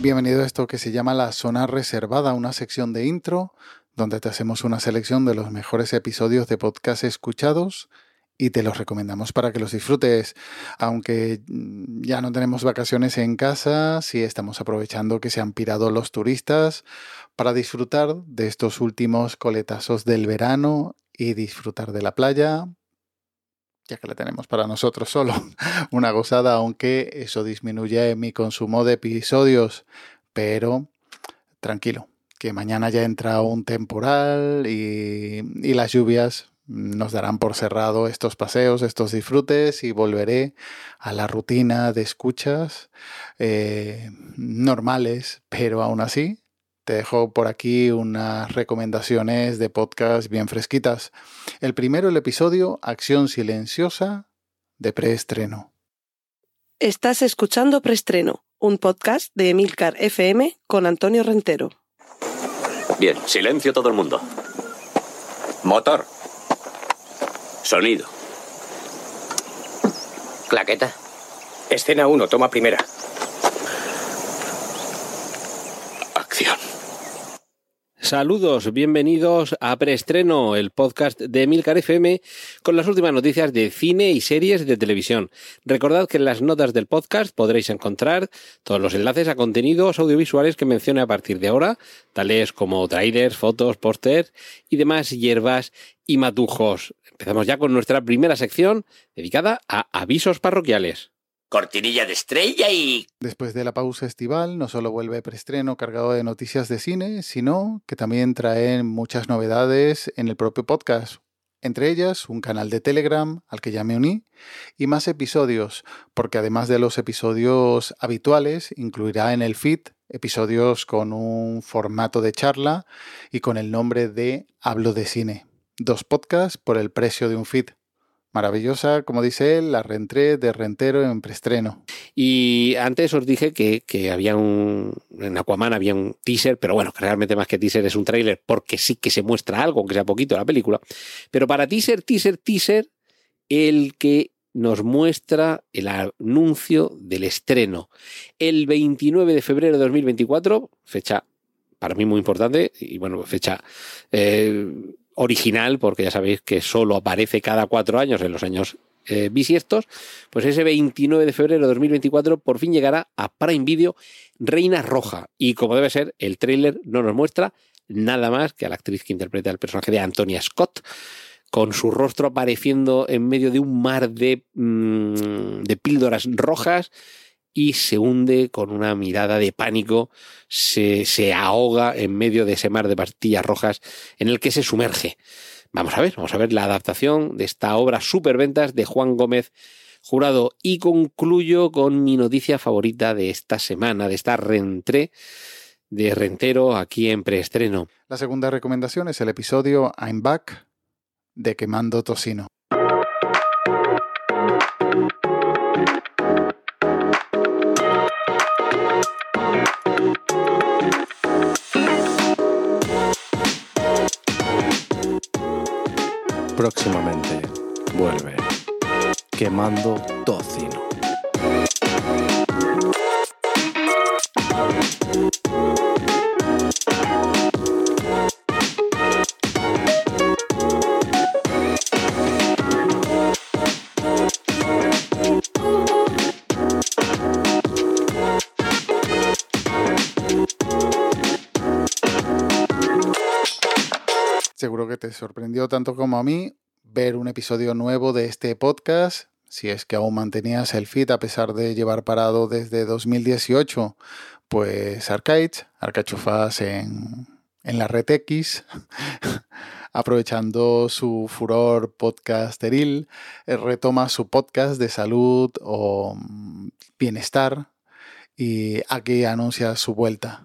venido esto que se llama la zona reservada, una sección de intro donde te hacemos una selección de los mejores episodios de podcast escuchados y te los recomendamos para que los disfrutes. Aunque mm, ya no tenemos vacaciones en casa, sí estamos aprovechando que se han pirado los turistas para disfrutar de estos últimos coletazos del verano y disfrutar de la playa, ya que la tenemos para nosotros solo. Una gozada, aunque eso disminuye mi consumo de episodios. Pero tranquilo, que mañana ya entra un temporal y, las lluvias nos darán por cerrado estos paseos, estos disfrutes y volveré a la rutina de escuchas eh, normales, pero aún así te dejo por aquí unas recomendaciones de podcast bien fresquitas. El primero, el episodio Acción Silenciosa de preestreno. Estás escuchando Preestreno, un podcast de Emilcar FM con Antonio Rentero. Bien, silencio todo el mundo. Motor. Sonido. Claqueta. Escena 1, toma primera. Acción. Saludos, bienvenidos a Preestreno, el podcast de Milcar FM con las últimas noticias de cine y series de televisión. Recordad que en las notas del podcast podréis encontrar todos los enlaces a contenidos audiovisuales que mencione a partir de ahora, tales como trailers, fotos, pósters y demás hierbas y matujos. Empezamos ya con nuestra primera sección dedicada a avisos parroquiales. Cortinilla de estrella y... Después de la pausa estival, no solo vuelve preestreno cargado de noticias de cine, sino que también trae muchas novedades en el propio podcast. Entre ellas, un canal de Telegram al que ya me uní y más episodios, porque además de los episodios habituales, incluirá en el feed episodios con un formato de charla y con el nombre de Hablo de Cine. Dos podcasts por el precio de un feed. Maravillosa, como dice él, la reentré de rentero en preestreno. Y antes os dije que, que, había un. En Aquaman había un teaser, pero bueno, que realmente más que teaser es un tráiler, porque sí que se muestra algo, aunque sea poquito, la película. Pero para teaser, teaser, teaser, el que nos muestra el anuncio del estreno. El 29 de febrero de 2024, fecha para mí muy importante, y bueno, fecha. Eh, original, porque ya sabéis que solo aparece cada cuatro años en los años eh, bisiestos, pues ese 29 de febrero de 2024 por fin llegará a Prime Video Reina Roja. Y como debe ser, el tráiler no nos muestra nada más que a la actriz que interpreta el personaje de Antonia Scott, con su rostro apareciendo en medio de un mar de, mmm, de píldoras rojas y se hunde con una mirada de pánico, se, se, ahoga en medio de ese mar de pastillas rojas en el que se sumerge. Vamos a ver, vamos a ver la adaptación de esta obra superventas de Juan Gómez Jurado y concluyo con mi noticia favorita de esta semana, de esta reentré de Rentero aquí en preestreno. La segunda recomendación es el episodio I'm Back de Quemando Tocino. Próximamente vuelve Quemando Tocino. Seguro que te sorprendió tanto como a mí ver un episodio nuevo de este podcast, si es que aún mantenías el feed a pesar de llevar parado desde 2018, pues Arcades, Arcachufas en, en la red X, aprovechando su furor podcasteril, eh, retoma su podcast de salud o mm, bienestar y aquí anuncia su vuelta.